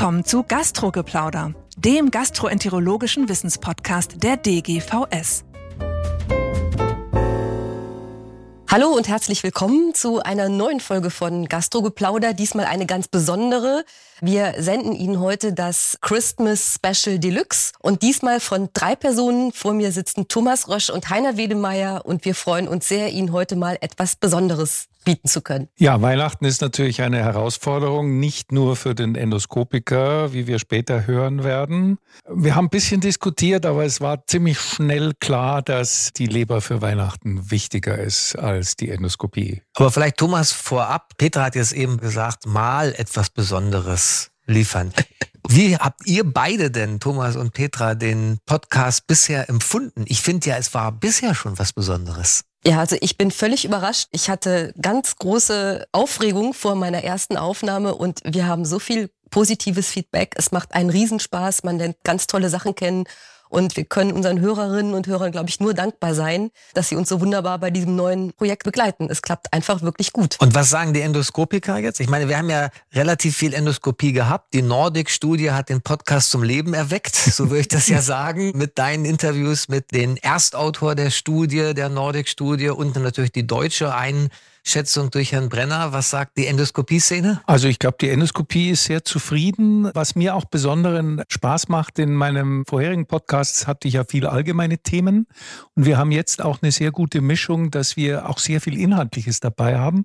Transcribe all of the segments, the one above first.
willkommen zu Gastrogeplauder, dem gastroenterologischen Wissenspodcast der DGVS. Hallo und herzlich willkommen zu einer neuen Folge von Gastrogeplauder, diesmal eine ganz besondere. Wir senden Ihnen heute das Christmas Special Deluxe und diesmal von drei Personen. Vor mir sitzen Thomas Rösch und Heiner Wedemeyer und wir freuen uns sehr, Ihnen heute mal etwas Besonderes bieten zu können. Ja, Weihnachten ist natürlich eine Herausforderung, nicht nur für den Endoskopiker, wie wir später hören werden. Wir haben ein bisschen diskutiert, aber es war ziemlich schnell klar, dass die Leber für Weihnachten wichtiger ist als die Endoskopie. Aber vielleicht Thomas vorab, Petra hat jetzt eben gesagt, mal etwas Besonderes liefern. Wie habt ihr beide denn, Thomas und Petra, den Podcast bisher empfunden? Ich finde ja, es war bisher schon was Besonderes. Ja, also ich bin völlig überrascht. Ich hatte ganz große Aufregung vor meiner ersten Aufnahme und wir haben so viel positives Feedback. Es macht einen Riesenspaß. Man lernt ganz tolle Sachen kennen und wir können unseren Hörerinnen und Hörern, glaube ich, nur dankbar sein, dass sie uns so wunderbar bei diesem neuen Projekt begleiten. Es klappt einfach wirklich gut. Und was sagen die Endoskopiker jetzt? Ich meine, wir haben ja relativ viel Endoskopie gehabt. Die Nordic-Studie hat den Podcast zum Leben erweckt, so würde ich das ja sagen, mit deinen Interviews mit den Erstautor der Studie, der Nordic-Studie und natürlich die deutsche ein Schätzung durch Herrn Brenner. Was sagt die Endoskopie-Szene? Also ich glaube, die Endoskopie ist sehr zufrieden. Was mir auch besonderen Spaß macht, in meinem vorherigen Podcast hatte ich ja viele allgemeine Themen und wir haben jetzt auch eine sehr gute Mischung, dass wir auch sehr viel Inhaltliches dabei haben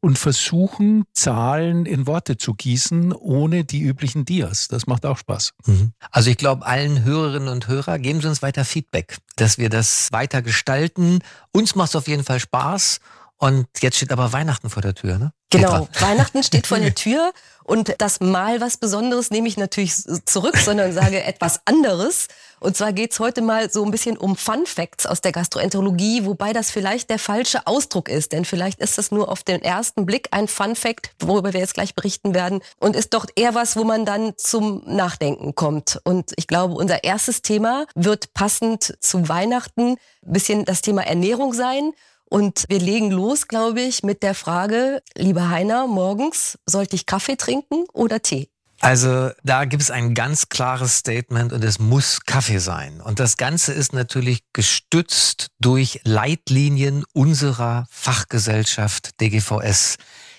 und versuchen, Zahlen in Worte zu gießen, ohne die üblichen Dias. Das macht auch Spaß. Mhm. Also ich glaube, allen Hörerinnen und Hörer geben Sie uns weiter Feedback, dass wir das weiter gestalten. Uns macht es auf jeden Fall Spaß und jetzt steht aber Weihnachten vor der Tür, ne? Genau, Weihnachten steht vor der Tür und das Mal was Besonderes nehme ich natürlich zurück, sondern sage etwas anderes. Und zwar geht's heute mal so ein bisschen um Fun Facts aus der Gastroenterologie, wobei das vielleicht der falsche Ausdruck ist, denn vielleicht ist das nur auf den ersten Blick ein Fun Fact, worüber wir jetzt gleich berichten werden und ist doch eher was, wo man dann zum Nachdenken kommt. Und ich glaube, unser erstes Thema wird passend zu Weihnachten ein bisschen das Thema Ernährung sein. Und wir legen los, glaube ich, mit der Frage, lieber Heiner, morgens sollte ich Kaffee trinken oder Tee? Also da gibt es ein ganz klares Statement und es muss Kaffee sein. Und das Ganze ist natürlich gestützt durch Leitlinien unserer Fachgesellschaft DGVS.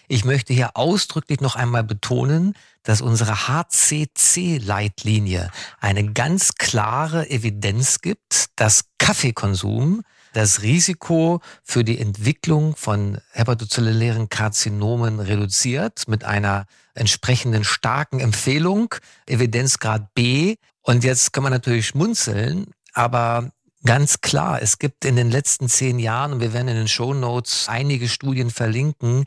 Ich möchte hier ausdrücklich noch einmal betonen, dass unsere HCC-Leitlinie eine ganz klare Evidenz gibt, dass Kaffeekonsum das Risiko für die Entwicklung von hepatozellulären Karzinomen reduziert mit einer entsprechenden starken Empfehlung, Evidenzgrad B. Und jetzt kann man natürlich schmunzeln, aber ganz klar, es gibt in den letzten zehn Jahren, und wir werden in den Show Notes einige Studien verlinken,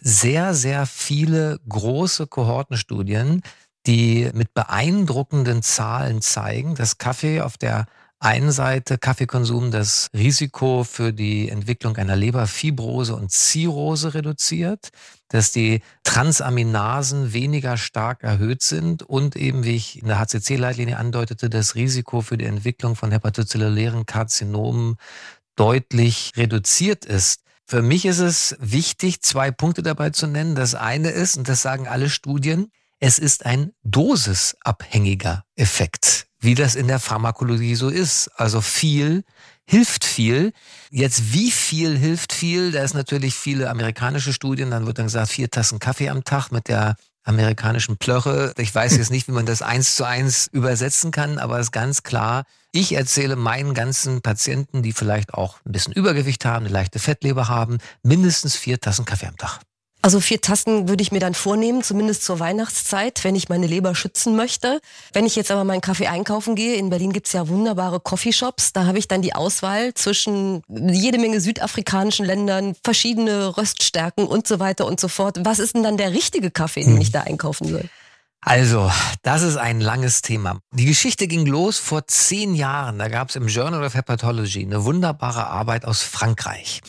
sehr, sehr viele große Kohortenstudien, die mit beeindruckenden Zahlen zeigen, dass Kaffee auf der einen Seite Kaffeekonsum das Risiko für die Entwicklung einer Leberfibrose und Zirrhose reduziert, dass die Transaminasen weniger stark erhöht sind und eben, wie ich in der HCC-Leitlinie andeutete, das Risiko für die Entwicklung von hepatozellulären Karzinomen deutlich reduziert ist. Für mich ist es wichtig, zwei Punkte dabei zu nennen. Das eine ist, und das sagen alle Studien, es ist ein dosisabhängiger Effekt wie das in der Pharmakologie so ist. Also viel hilft viel. Jetzt wie viel hilft viel? Da ist natürlich viele amerikanische Studien. Dann wird dann gesagt, vier Tassen Kaffee am Tag mit der amerikanischen Plörre. Ich weiß jetzt nicht, wie man das eins zu eins übersetzen kann, aber es ist ganz klar. Ich erzähle meinen ganzen Patienten, die vielleicht auch ein bisschen Übergewicht haben, eine leichte Fettleber haben, mindestens vier Tassen Kaffee am Tag. Also vier Tassen würde ich mir dann vornehmen, zumindest zur Weihnachtszeit, wenn ich meine Leber schützen möchte. Wenn ich jetzt aber meinen Kaffee einkaufen gehe, in Berlin gibt's ja wunderbare Coffeeshops, da habe ich dann die Auswahl zwischen jede Menge südafrikanischen Ländern, verschiedene Röststärken und so weiter und so fort. Was ist denn dann der richtige Kaffee, den hm. ich da einkaufen soll? Also, das ist ein langes Thema. Die Geschichte ging los vor zehn Jahren. Da gab es im Journal of Hepatology eine wunderbare Arbeit aus Frankreich.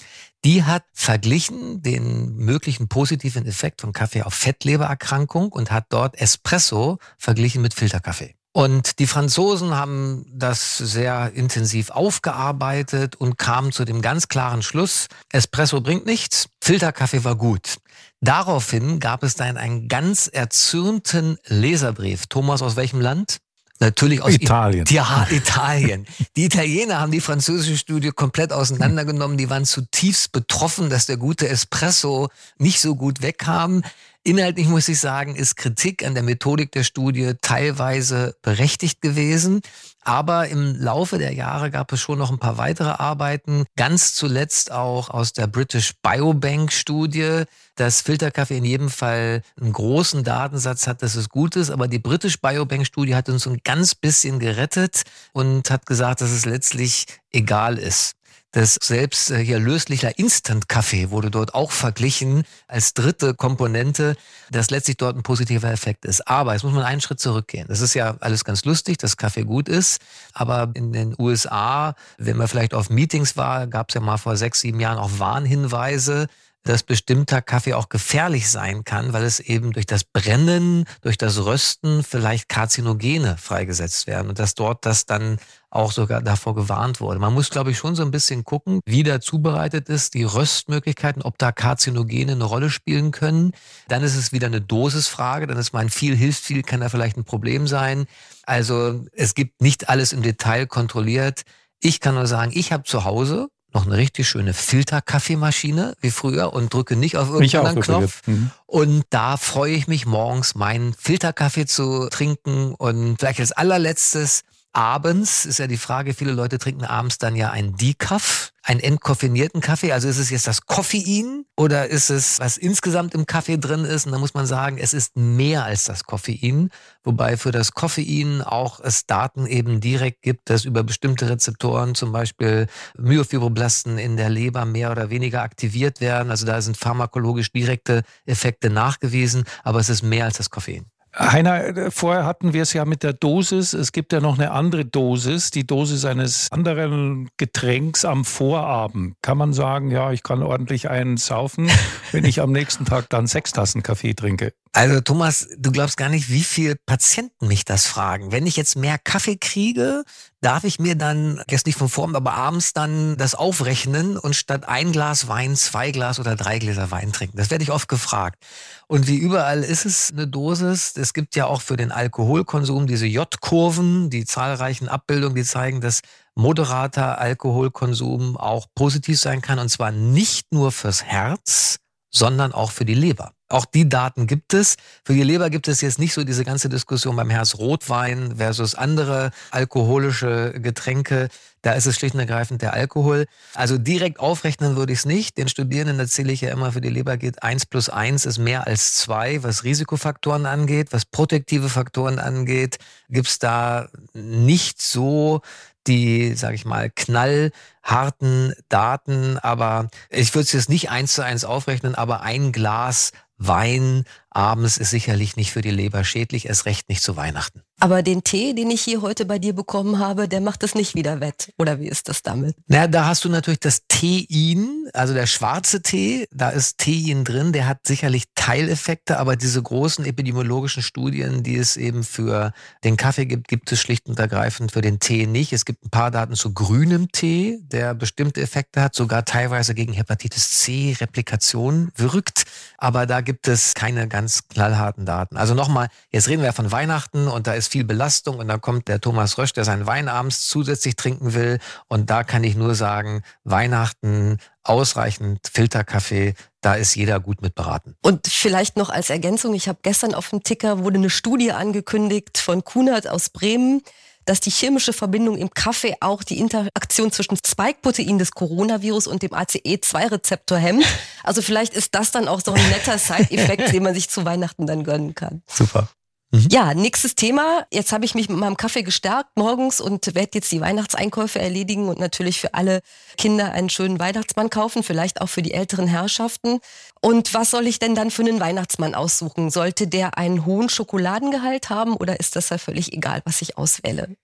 Die hat verglichen den möglichen positiven Effekt von Kaffee auf Fettlebererkrankung und hat dort Espresso verglichen mit Filterkaffee. Und die Franzosen haben das sehr intensiv aufgearbeitet und kamen zu dem ganz klaren Schluss, Espresso bringt nichts, Filterkaffee war gut. Daraufhin gab es dann einen ganz erzürnten Leserbrief. Thomas, aus welchem Land? Natürlich aus Italien. I ja, Italien. Die Italiener haben die französische Studie komplett auseinandergenommen. Die waren zutiefst betroffen, dass der gute Espresso nicht so gut wegkam. Inhaltlich muss ich sagen, ist Kritik an der Methodik der Studie teilweise berechtigt gewesen. Aber im Laufe der Jahre gab es schon noch ein paar weitere Arbeiten. Ganz zuletzt auch aus der British Biobank Studie, dass Filterkaffee in jedem Fall einen großen Datensatz hat, dass es gut ist. Aber die British Biobank Studie hat uns ein ganz bisschen gerettet und hat gesagt, dass es letztlich egal ist. Das selbst äh, hier löslicher Instant-Kaffee wurde dort auch verglichen als dritte Komponente, dass letztlich dort ein positiver Effekt ist. Aber jetzt muss man einen Schritt zurückgehen. Das ist ja alles ganz lustig, dass Kaffee gut ist. Aber in den USA, wenn man vielleicht auf Meetings war, gab es ja mal vor sechs, sieben Jahren auch Warnhinweise, dass bestimmter Kaffee auch gefährlich sein kann, weil es eben durch das Brennen, durch das Rösten vielleicht Karzinogene freigesetzt werden und dass dort das dann auch sogar davor gewarnt wurde. Man muss, glaube ich, schon so ein bisschen gucken, wie der zubereitet ist, die Röstmöglichkeiten, ob da Karzinogene eine Rolle spielen können. Dann ist es wieder eine Dosisfrage, dann ist mein viel hilft viel, kann da vielleicht ein Problem sein. Also es gibt nicht alles im Detail kontrolliert. Ich kann nur sagen, ich habe zu Hause noch eine richtig schöne Filterkaffeemaschine wie früher und drücke nicht auf irgendeinen Knopf. Mhm. Und da freue ich mich morgens, meinen Filterkaffee zu trinken und vielleicht als allerletztes abends ist ja die Frage, viele Leute trinken abends dann ja einen Decaf, einen entkoffinierten Kaffee. Also ist es jetzt das Koffein oder ist es, was insgesamt im Kaffee drin ist? Und da muss man sagen, es ist mehr als das Koffein. Wobei für das Koffein auch es Daten eben direkt gibt, dass über bestimmte Rezeptoren, zum Beispiel Myofibroblasten in der Leber mehr oder weniger aktiviert werden. Also da sind pharmakologisch direkte Effekte nachgewiesen, aber es ist mehr als das Koffein. Heiner, vorher hatten wir es ja mit der Dosis. Es gibt ja noch eine andere Dosis, die Dosis eines anderen Getränks am Vorabend. Kann man sagen, ja, ich kann ordentlich einen saufen, wenn ich am nächsten Tag dann sechs Tassen Kaffee trinke? Also Thomas, du glaubst gar nicht, wie viele Patienten mich das fragen. Wenn ich jetzt mehr Kaffee kriege, darf ich mir dann, jetzt nicht von vorn, aber abends dann das aufrechnen und statt ein Glas Wein zwei Glas oder drei Gläser Wein trinken. Das werde ich oft gefragt. Und wie überall ist es eine Dosis. Es gibt ja auch für den Alkoholkonsum diese J-Kurven, die zahlreichen Abbildungen, die zeigen, dass moderater Alkoholkonsum auch positiv sein kann. Und zwar nicht nur fürs Herz, sondern auch für die Leber. Auch die Daten gibt es. Für die Leber gibt es jetzt nicht so diese ganze Diskussion beim Herz Rotwein versus andere alkoholische Getränke. Da ist es schlicht und ergreifend der Alkohol. Also direkt aufrechnen würde ich es nicht. Den Studierenden erzähle ich ja immer, für die Leber geht eins plus eins ist mehr als zwei, was Risikofaktoren angeht, was protektive Faktoren angeht. Gibt es da nicht so die, sage ich mal, knallharten Daten, aber ich würde es jetzt nicht eins zu eins aufrechnen, aber ein Glas Wein abends ist sicherlich nicht für die Leber schädlich, es recht nicht zu Weihnachten. Aber den Tee, den ich hier heute bei dir bekommen habe, der macht es nicht wieder wett. Oder wie ist das damit? Na, da hast du natürlich das Tein, also der schwarze Tee, da ist Tein drin, der hat sicherlich Teileffekte, aber diese großen epidemiologischen Studien, die es eben für den Kaffee gibt, gibt es schlicht und ergreifend für den Tee nicht. Es gibt ein paar Daten zu grünem Tee, der bestimmte Effekte hat, sogar teilweise gegen Hepatitis C Replikation wirkt, aber da gibt es keine ganz ganz knallharten Daten. Also nochmal, jetzt reden wir ja von Weihnachten und da ist viel Belastung und dann kommt der Thomas Rösch, der seinen Wein abends zusätzlich trinken will und da kann ich nur sagen, Weihnachten, ausreichend Filterkaffee, da ist jeder gut mit beraten. Und vielleicht noch als Ergänzung, ich habe gestern auf dem Ticker wurde eine Studie angekündigt von Kunert aus Bremen dass die chemische Verbindung im Kaffee auch die Interaktion zwischen Spike-Protein des Coronavirus und dem ACE2-Rezeptor hemmt. Also vielleicht ist das dann auch so ein netter Side-Effekt, den man sich zu Weihnachten dann gönnen kann. Super. Mhm. Ja, nächstes Thema. Jetzt habe ich mich mit meinem Kaffee gestärkt morgens und werde jetzt die Weihnachtseinkäufe erledigen und natürlich für alle Kinder einen schönen Weihnachtsmann kaufen, vielleicht auch für die älteren Herrschaften. Und was soll ich denn dann für einen Weihnachtsmann aussuchen? Sollte der einen hohen Schokoladengehalt haben oder ist das ja völlig egal, was ich auswähle?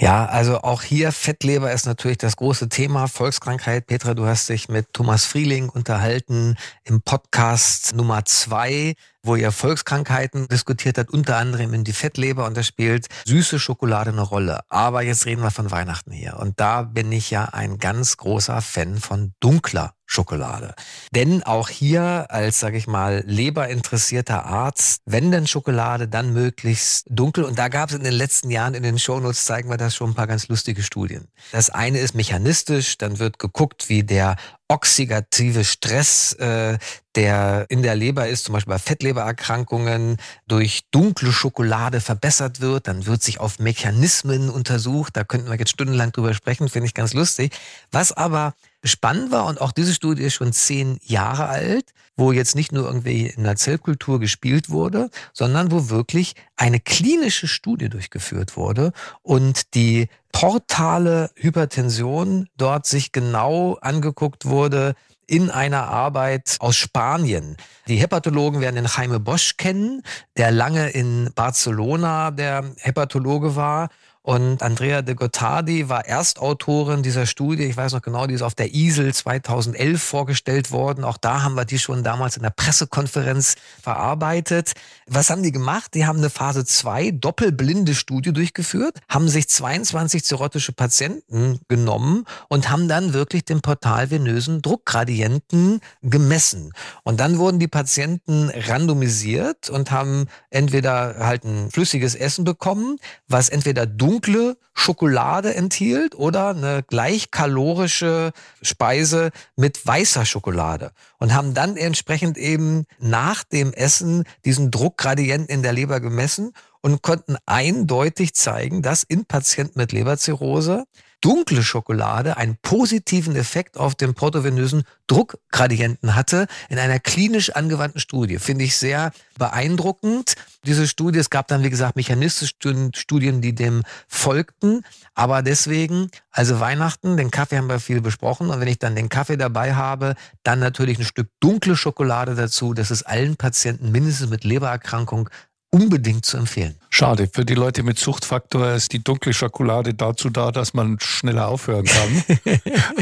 Ja, also auch hier Fettleber ist natürlich das große Thema. Volkskrankheit. Petra, du hast dich mit Thomas Frieling unterhalten im Podcast Nummer zwei, wo ihr Volkskrankheiten diskutiert hat, unter anderem in die Fettleber und da spielt süße Schokolade eine Rolle. Aber jetzt reden wir von Weihnachten hier und da bin ich ja ein ganz großer Fan von dunkler Schokolade. Denn auch hier als, sage ich mal, leberinteressierter Arzt, wenn denn Schokolade, dann möglichst dunkel. Und da gab es in den letzten Jahren in den Shownotes, zeigen wir das schon ein paar ganz lustige Studien. Das eine ist mechanistisch, dann wird geguckt, wie der oxidative Stress, äh, der in der Leber ist, zum Beispiel bei Fettlebererkrankungen, durch dunkle Schokolade verbessert wird. Dann wird sich auf Mechanismen untersucht. Da könnten wir jetzt stundenlang drüber sprechen, finde ich ganz lustig. Was aber spannend war und auch diese Studie ist schon zehn Jahre alt, wo jetzt nicht nur irgendwie in der Zellkultur gespielt wurde, sondern wo wirklich eine klinische Studie durchgeführt wurde und die portale Hypertension dort sich genau angeguckt wurde, in einer Arbeit aus Spanien. Die Hepatologen werden den Jaime Bosch kennen, der lange in Barcelona der Hepatologe war und Andrea de Gottardi war Erstautorin dieser Studie. Ich weiß noch genau, die ist auf der ISEL 2011 vorgestellt worden. Auch da haben wir die schon damals in der Pressekonferenz verarbeitet. Was haben die gemacht? Die haben eine Phase 2 doppelblinde Studie durchgeführt, haben sich 22 zirrhotische Patienten genommen und haben dann wirklich den portalvenösen Druckgradienten gemessen. Und dann wurden die Patienten randomisiert und haben entweder halt ein flüssiges Essen bekommen, was entweder dunkel dunkle Schokolade enthielt oder eine gleichkalorische Speise mit weißer Schokolade und haben dann entsprechend eben nach dem Essen diesen Druckgradienten in der Leber gemessen und konnten eindeutig zeigen, dass in Patienten mit Leberzirrhose dunkle Schokolade einen positiven Effekt auf den portovenösen Druckgradienten hatte in einer klinisch angewandten Studie. Finde ich sehr beeindruckend. Diese Studie, es gab dann, wie gesagt, mechanistische Studien, die dem folgten. Aber deswegen, also Weihnachten, den Kaffee haben wir viel besprochen. Und wenn ich dann den Kaffee dabei habe, dann natürlich ein Stück dunkle Schokolade dazu. Das ist allen Patienten mindestens mit Lebererkrankung unbedingt zu empfehlen. Schade, für die Leute mit Suchtfaktor ist die dunkle Schokolade dazu da, dass man schneller aufhören kann.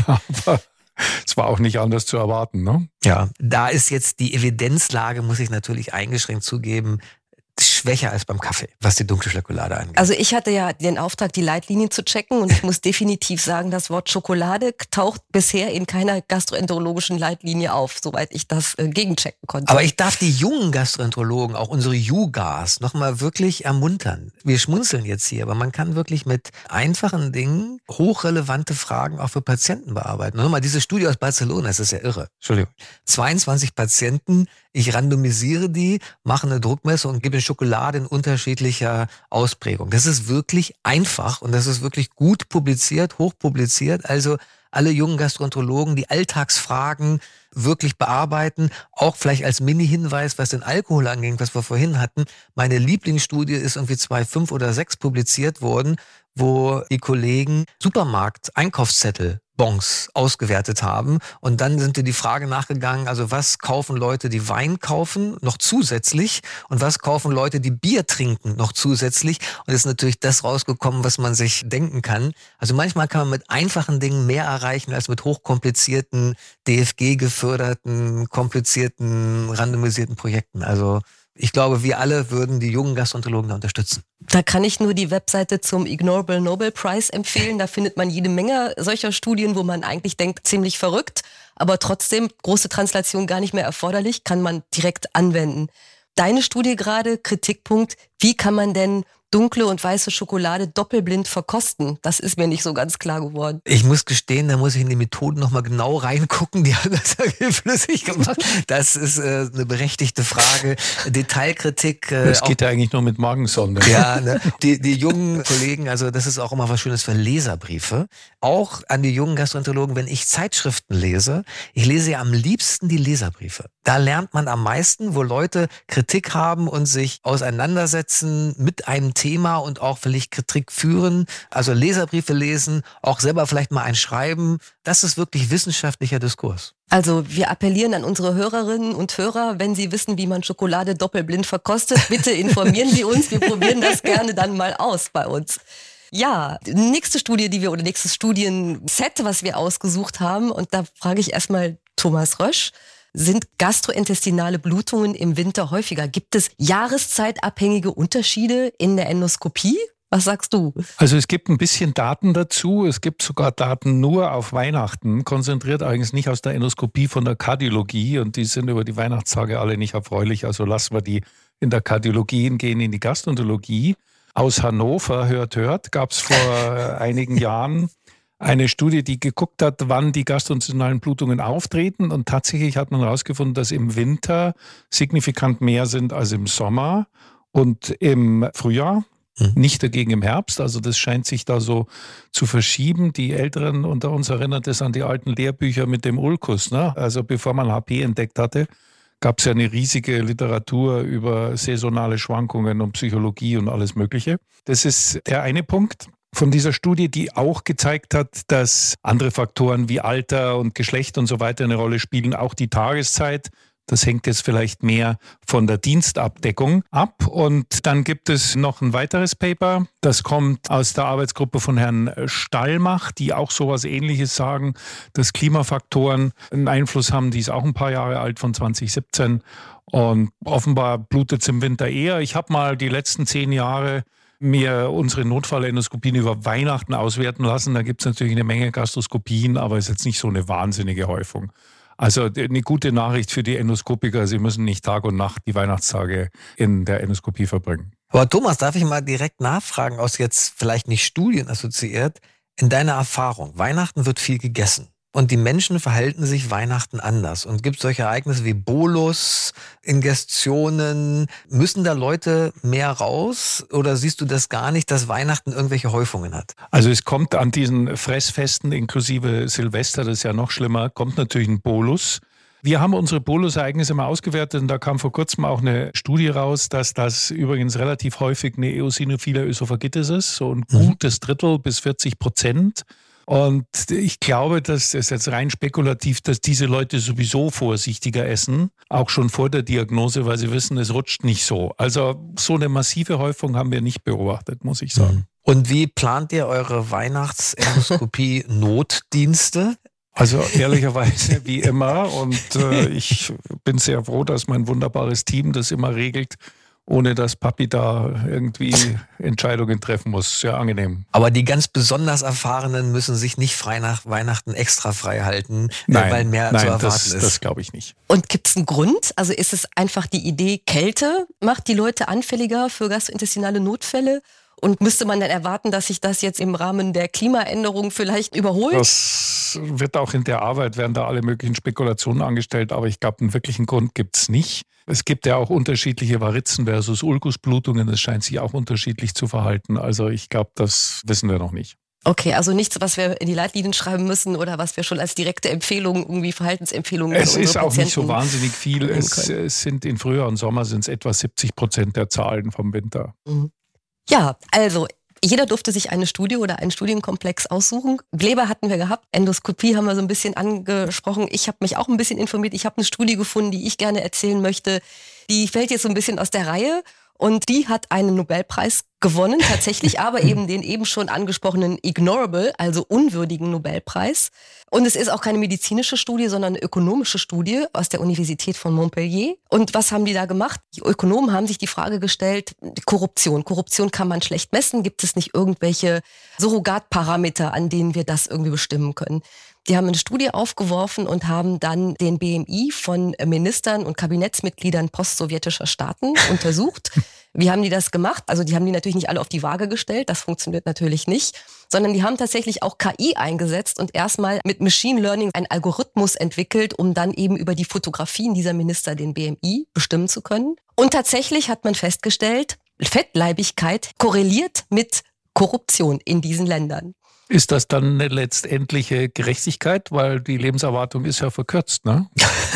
Aber es war auch nicht anders zu erwarten, ne? Ja, da ist jetzt die Evidenzlage, muss ich natürlich eingeschränkt zugeben, schwächer als beim Kaffee, was die dunkle Schokolade angeht. Also ich hatte ja den Auftrag, die Leitlinien zu checken und ich muss definitiv sagen, das Wort Schokolade taucht bisher in keiner gastroenterologischen Leitlinie auf, soweit ich das äh, gegenchecken konnte. Aber ich darf die jungen Gastroenterologen, auch unsere Jugas, nochmal wirklich ermuntern. Wir schmunzeln jetzt hier, aber man kann wirklich mit einfachen Dingen hochrelevante Fragen auch für Patienten bearbeiten. Und nochmal diese Studie aus Barcelona, das ist ja irre. Entschuldigung. 22 Patienten ich randomisiere die, mache eine Druckmessung und gebe Schokolade in unterschiedlicher Ausprägung. Das ist wirklich einfach und das ist wirklich gut publiziert, hoch publiziert. Also alle jungen Gastroenterologen die Alltagsfragen wirklich bearbeiten. Auch vielleicht als Mini-Hinweis, was den Alkohol angeht, was wir vorhin hatten. Meine Lieblingsstudie ist irgendwie zwei, fünf oder sechs publiziert worden, wo die Kollegen Supermarkt-Einkaufszettel Bons ausgewertet haben. Und dann sind wir die Frage nachgegangen, also was kaufen Leute, die Wein kaufen, noch zusätzlich und was kaufen Leute, die Bier trinken, noch zusätzlich. Und ist natürlich das rausgekommen, was man sich denken kann. Also manchmal kann man mit einfachen Dingen mehr erreichen als mit hochkomplizierten, DFG-geförderten, komplizierten, randomisierten Projekten. Also ich glaube, wir alle würden die jungen Gastroenterologen da unterstützen. Da kann ich nur die Webseite zum Ignorable Nobel Prize empfehlen. Da findet man jede Menge solcher Studien, wo man eigentlich denkt, ziemlich verrückt, aber trotzdem große Translation gar nicht mehr erforderlich, kann man direkt anwenden. Deine Studie gerade, Kritikpunkt, wie kann man denn dunkle und weiße Schokolade doppelblind verkosten? Das ist mir nicht so ganz klar geworden. Ich muss gestehen, da muss ich in die Methoden nochmal genau reingucken. Die haben das ja flüssig gemacht. Das ist äh, eine berechtigte Frage. Detailkritik. Äh, das geht ja eigentlich nur mit Magensonde. Ja, ne? die, die jungen Kollegen, also das ist auch immer was Schönes für Leserbriefe. Auch an die jungen Gastroenterologen, wenn ich Zeitschriften lese, ich lese ja am liebsten die Leserbriefe. Da lernt man am meisten, wo Leute Kritik haben und sich auseinandersetzen mit einem Thema und auch vielleicht Kritik führen, also Leserbriefe lesen, auch selber vielleicht mal ein Schreiben. Das ist wirklich wissenschaftlicher Diskurs. Also wir appellieren an unsere Hörerinnen und Hörer, wenn Sie wissen, wie man Schokolade doppelblind verkostet, bitte informieren Sie uns. Wir probieren das gerne dann mal aus bei uns. Ja, nächste Studie, die wir oder nächstes Studienset, was wir ausgesucht haben, und da frage ich erstmal Thomas Rösch. Sind gastrointestinale Blutungen im Winter häufiger? Gibt es jahreszeitabhängige Unterschiede in der Endoskopie? Was sagst du? Also es gibt ein bisschen Daten dazu. Es gibt sogar Daten nur auf Weihnachten, konzentriert eigentlich nicht aus der Endoskopie von der Kardiologie und die sind über die Weihnachtstage alle nicht erfreulich. Also lassen wir die in der Kardiologie und gehen in die Gastroenterologie. Aus Hannover, hört, hört, gab es vor einigen Jahren eine Studie, die geguckt hat, wann die gastrointestinalen Blutungen auftreten. Und tatsächlich hat man herausgefunden, dass im Winter signifikant mehr sind als im Sommer und im Frühjahr. Mhm. Nicht dagegen im Herbst, also das scheint sich da so zu verschieben. Die Älteren unter uns erinnern das an die alten Lehrbücher mit dem Ulkus. Ne? Also bevor man HP entdeckt hatte, gab es ja eine riesige Literatur über saisonale Schwankungen und Psychologie und alles Mögliche. Das ist der eine Punkt von dieser Studie, die auch gezeigt hat, dass andere Faktoren wie Alter und Geschlecht und so weiter eine Rolle spielen, auch die Tageszeit das hängt jetzt vielleicht mehr von der Dienstabdeckung ab. Und dann gibt es noch ein weiteres Paper, das kommt aus der Arbeitsgruppe von Herrn Stallmach, die auch sowas ähnliches sagen, dass Klimafaktoren einen Einfluss haben. Die ist auch ein paar Jahre alt von 2017. Und offenbar blutet es im Winter eher. Ich habe mal die letzten zehn Jahre mir unsere Notfallendoskopien über Weihnachten auswerten lassen. Da gibt es natürlich eine Menge Gastroskopien, aber es ist jetzt nicht so eine wahnsinnige Häufung. Also eine gute Nachricht für die Endoskopiker, sie müssen nicht Tag und Nacht die Weihnachtstage in der Endoskopie verbringen. Aber Thomas, darf ich mal direkt nachfragen, aus jetzt vielleicht nicht Studien assoziiert, in deiner Erfahrung, Weihnachten wird viel gegessen. Und die Menschen verhalten sich Weihnachten anders. Und gibt solche Ereignisse wie Bolus, Ingestionen. Müssen da Leute mehr raus? Oder siehst du das gar nicht, dass Weihnachten irgendwelche Häufungen hat? Also es kommt an diesen Fressfesten inklusive Silvester, das ist ja noch schlimmer, kommt natürlich ein Bolus. Wir haben unsere Bolus-Ereignisse mal ausgewertet und da kam vor kurzem auch eine Studie raus, dass das übrigens relativ häufig eine eosinophile Ösophagitis ist, so ein mhm. gutes Drittel bis 40 Prozent. Und ich glaube, das ist jetzt rein spekulativ, dass diese Leute sowieso vorsichtiger essen, auch schon vor der Diagnose, weil sie wissen, es rutscht nicht so. Also so eine massive Häufung haben wir nicht beobachtet, muss ich sagen. Mhm. Und wie plant ihr eure Weihnachtsendoskopie-Notdienste? Also ehrlicherweise wie immer und äh, ich bin sehr froh, dass mein wunderbares Team das immer regelt ohne dass Papi da irgendwie Entscheidungen treffen muss. Sehr angenehm. Aber die ganz besonders Erfahrenen müssen sich nicht frei nach Weihnachten extra frei halten, äh, nein, weil mehr nein, zu erwarten das, ist. Das glaube ich nicht. Und gibt es einen Grund? Also ist es einfach die Idee, Kälte macht die Leute anfälliger für gastrointestinale Notfälle? Und müsste man dann erwarten, dass sich das jetzt im Rahmen der Klimaänderung vielleicht überholt? Das wird auch in der Arbeit, werden da alle möglichen Spekulationen angestellt, aber ich glaube, einen wirklichen Grund gibt es nicht. Es gibt ja auch unterschiedliche Varizen versus Ulkusblutungen. Es scheint sich auch unterschiedlich zu verhalten. Also ich glaube, das wissen wir noch nicht. Okay, also nichts, was wir in die Leitlinien schreiben müssen oder was wir schon als direkte Empfehlung, irgendwie Verhaltensempfehlungen Es ist auch nicht so wahnsinnig viel. Es, es, sind in Frühjahr und Sommer sind es etwa 70 Prozent der Zahlen vom Winter. Mhm. Ja, also jeder durfte sich eine Studie oder einen Studienkomplex aussuchen. Gleber hatten wir gehabt, Endoskopie haben wir so ein bisschen angesprochen. Ich habe mich auch ein bisschen informiert. Ich habe eine Studie gefunden, die ich gerne erzählen möchte. Die fällt jetzt so ein bisschen aus der Reihe und die hat einen Nobelpreis gewonnen, tatsächlich, aber eben den eben schon angesprochenen Ignorable, also unwürdigen Nobelpreis. Und es ist auch keine medizinische Studie, sondern eine ökonomische Studie aus der Universität von Montpellier. Und was haben die da gemacht? Die Ökonomen haben sich die Frage gestellt, Korruption. Korruption kann man schlecht messen. Gibt es nicht irgendwelche Surrogatparameter, an denen wir das irgendwie bestimmen können? Die haben eine Studie aufgeworfen und haben dann den BMI von Ministern und Kabinettsmitgliedern postsowjetischer Staaten untersucht. Wie haben die das gemacht? Also die haben die natürlich nicht alle auf die Waage gestellt, das funktioniert natürlich nicht, sondern die haben tatsächlich auch KI eingesetzt und erstmal mit Machine Learning einen Algorithmus entwickelt, um dann eben über die Fotografien dieser Minister den BMI bestimmen zu können. Und tatsächlich hat man festgestellt, Fettleibigkeit korreliert mit Korruption in diesen Ländern. Ist das dann eine letztendliche Gerechtigkeit? Weil die Lebenserwartung ist ja verkürzt, ne?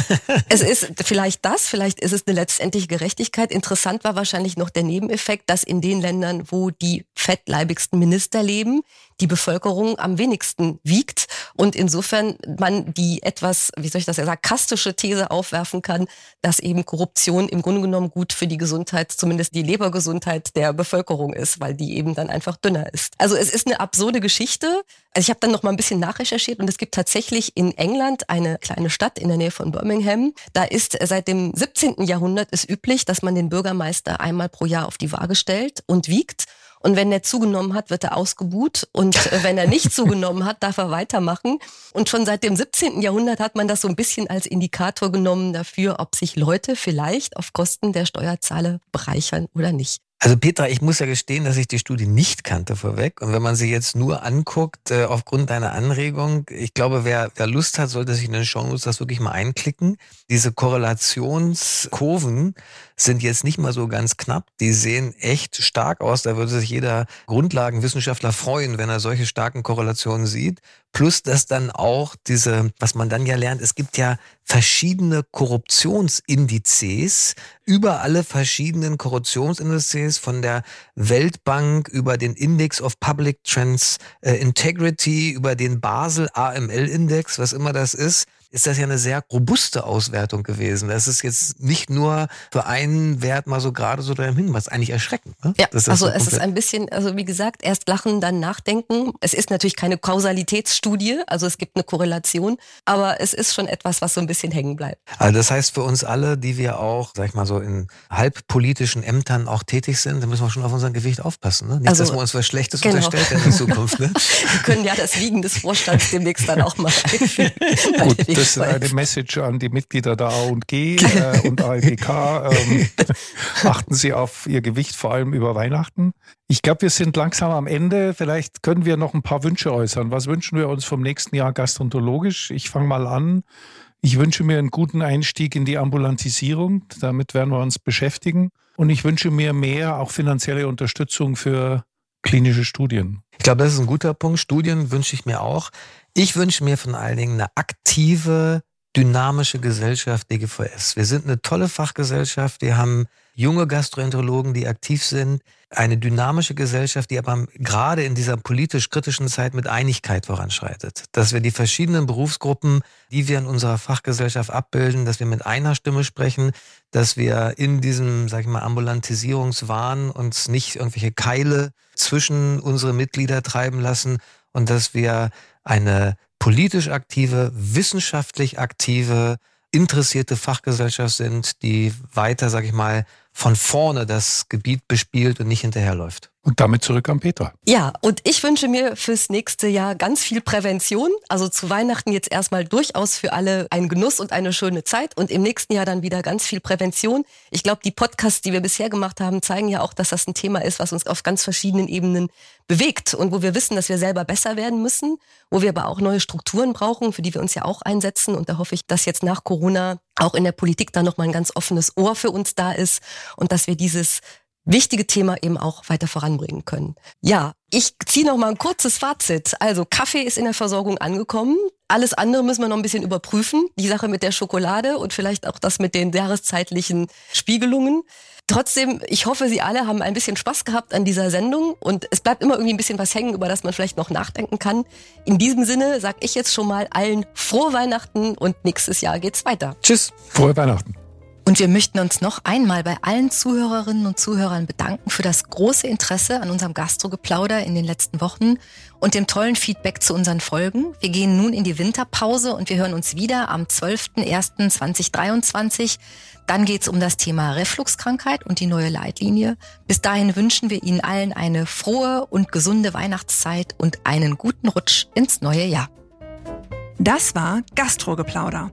es ist vielleicht das, vielleicht ist es eine letztendliche Gerechtigkeit. Interessant war wahrscheinlich noch der Nebeneffekt, dass in den Ländern, wo die fettleibigsten Minister leben, die Bevölkerung am wenigsten wiegt und insofern man die etwas, wie soll ich das ja sarkastische These aufwerfen kann, dass eben Korruption im Grunde genommen gut für die Gesundheit, zumindest die Lebergesundheit der Bevölkerung ist, weil die eben dann einfach dünner ist. Also es ist eine absurde Geschichte. Also ich habe dann noch mal ein bisschen nachrecherchiert und es gibt tatsächlich in England eine kleine Stadt in der Nähe von Birmingham. Da ist seit dem 17. Jahrhundert ist üblich, dass man den Bürgermeister einmal pro Jahr auf die Waage stellt und wiegt. Und wenn er zugenommen hat, wird er ausgebuht. Und äh, wenn er nicht zugenommen hat, darf er weitermachen. Und schon seit dem 17. Jahrhundert hat man das so ein bisschen als Indikator genommen dafür, ob sich Leute vielleicht auf Kosten der Steuerzahler bereichern oder nicht. Also Petra, ich muss ja gestehen, dass ich die Studie nicht kannte vorweg. Und wenn man sie jetzt nur anguckt, äh, aufgrund deiner Anregung, ich glaube, wer, wer Lust hat, sollte sich in den Shownotes das wirklich mal einklicken. Diese Korrelationskurven sind jetzt nicht mal so ganz knapp. Die sehen echt stark aus. Da würde sich jeder Grundlagenwissenschaftler freuen, wenn er solche starken Korrelationen sieht. Plus, dass dann auch diese, was man dann ja lernt, es gibt ja verschiedene Korruptionsindizes über alle verschiedenen Korruptionsindizes von der Weltbank über den Index of Public Trans äh, Integrity, über den Basel AML Index, was immer das ist ist das ja eine sehr robuste Auswertung gewesen. Das ist jetzt nicht nur für einen Wert mal so gerade so dahin hin, was eigentlich erschreckend. Ne? Ja, also so es ist ein bisschen, also wie gesagt, erst lachen, dann nachdenken. Es ist natürlich keine Kausalitätsstudie, also es gibt eine Korrelation, aber es ist schon etwas, was so ein bisschen hängen bleibt. Also das heißt für uns alle, die wir auch, sag ich mal so, in halbpolitischen Ämtern auch tätig sind, da müssen wir schon auf unser Gewicht aufpassen. Ne? Nicht, also, dass wir uns was Schlechtes genau. unterstellt in Zukunft. Ne? wir können ja das Wiegen des Vorstands demnächst dann auch mal einführen. Gut, das ist eine Message an die Mitglieder der A&G äh, und ALGK. Ähm, achten Sie auf Ihr Gewicht, vor allem über Weihnachten. Ich glaube, wir sind langsam am Ende. Vielleicht können wir noch ein paar Wünsche äußern. Was wünschen wir uns vom nächsten Jahr gastroenterologisch? Ich fange mal an. Ich wünsche mir einen guten Einstieg in die Ambulantisierung. Damit werden wir uns beschäftigen. Und ich wünsche mir mehr auch finanzielle Unterstützung für klinische Studien. Ich glaube, das ist ein guter Punkt. Studien wünsche ich mir auch. Ich wünsche mir von allen Dingen eine aktive, dynamische Gesellschaft DGVS. Wir sind eine tolle Fachgesellschaft. Wir haben junge Gastroenterologen, die aktiv sind. Eine dynamische Gesellschaft, die aber gerade in dieser politisch kritischen Zeit mit Einigkeit voranschreitet. Dass wir die verschiedenen Berufsgruppen, die wir in unserer Fachgesellschaft abbilden, dass wir mit einer Stimme sprechen, dass wir in diesem, sag ich mal, Ambulantisierungswahn uns nicht irgendwelche Keile zwischen unsere Mitglieder treiben lassen und dass wir eine politisch aktive, wissenschaftlich aktive, interessierte Fachgesellschaft sind, die weiter, sag ich mal, von vorne das Gebiet bespielt und nicht hinterherläuft. Und damit zurück an Petra. Ja, und ich wünsche mir fürs nächste Jahr ganz viel Prävention. Also zu Weihnachten jetzt erstmal durchaus für alle ein Genuss und eine schöne Zeit und im nächsten Jahr dann wieder ganz viel Prävention. Ich glaube, die Podcasts, die wir bisher gemacht haben, zeigen ja auch, dass das ein Thema ist, was uns auf ganz verschiedenen Ebenen bewegt und wo wir wissen, dass wir selber besser werden müssen, wo wir aber auch neue Strukturen brauchen, für die wir uns ja auch einsetzen. Und da hoffe ich, dass jetzt nach Corona auch in der Politik da nochmal ein ganz offenes Ohr für uns da ist und dass wir dieses wichtige Thema eben auch weiter voranbringen können. Ja, ich ziehe noch mal ein kurzes Fazit. Also Kaffee ist in der Versorgung angekommen. Alles andere müssen wir noch ein bisschen überprüfen. Die Sache mit der Schokolade und vielleicht auch das mit den jahreszeitlichen Spiegelungen. Trotzdem, ich hoffe, Sie alle haben ein bisschen Spaß gehabt an dieser Sendung und es bleibt immer irgendwie ein bisschen was hängen, über das man vielleicht noch nachdenken kann. In diesem Sinne sage ich jetzt schon mal allen frohe Weihnachten und nächstes Jahr geht's weiter. Tschüss. Frohe Weihnachten. Und wir möchten uns noch einmal bei allen Zuhörerinnen und Zuhörern bedanken für das große Interesse an unserem Gastrogeplauder in den letzten Wochen und dem tollen Feedback zu unseren Folgen. Wir gehen nun in die Winterpause und wir hören uns wieder am 12.01.2023. Dann geht's um das Thema Refluxkrankheit und die neue Leitlinie. Bis dahin wünschen wir Ihnen allen eine frohe und gesunde Weihnachtszeit und einen guten Rutsch ins neue Jahr. Das war Gastrogeplauder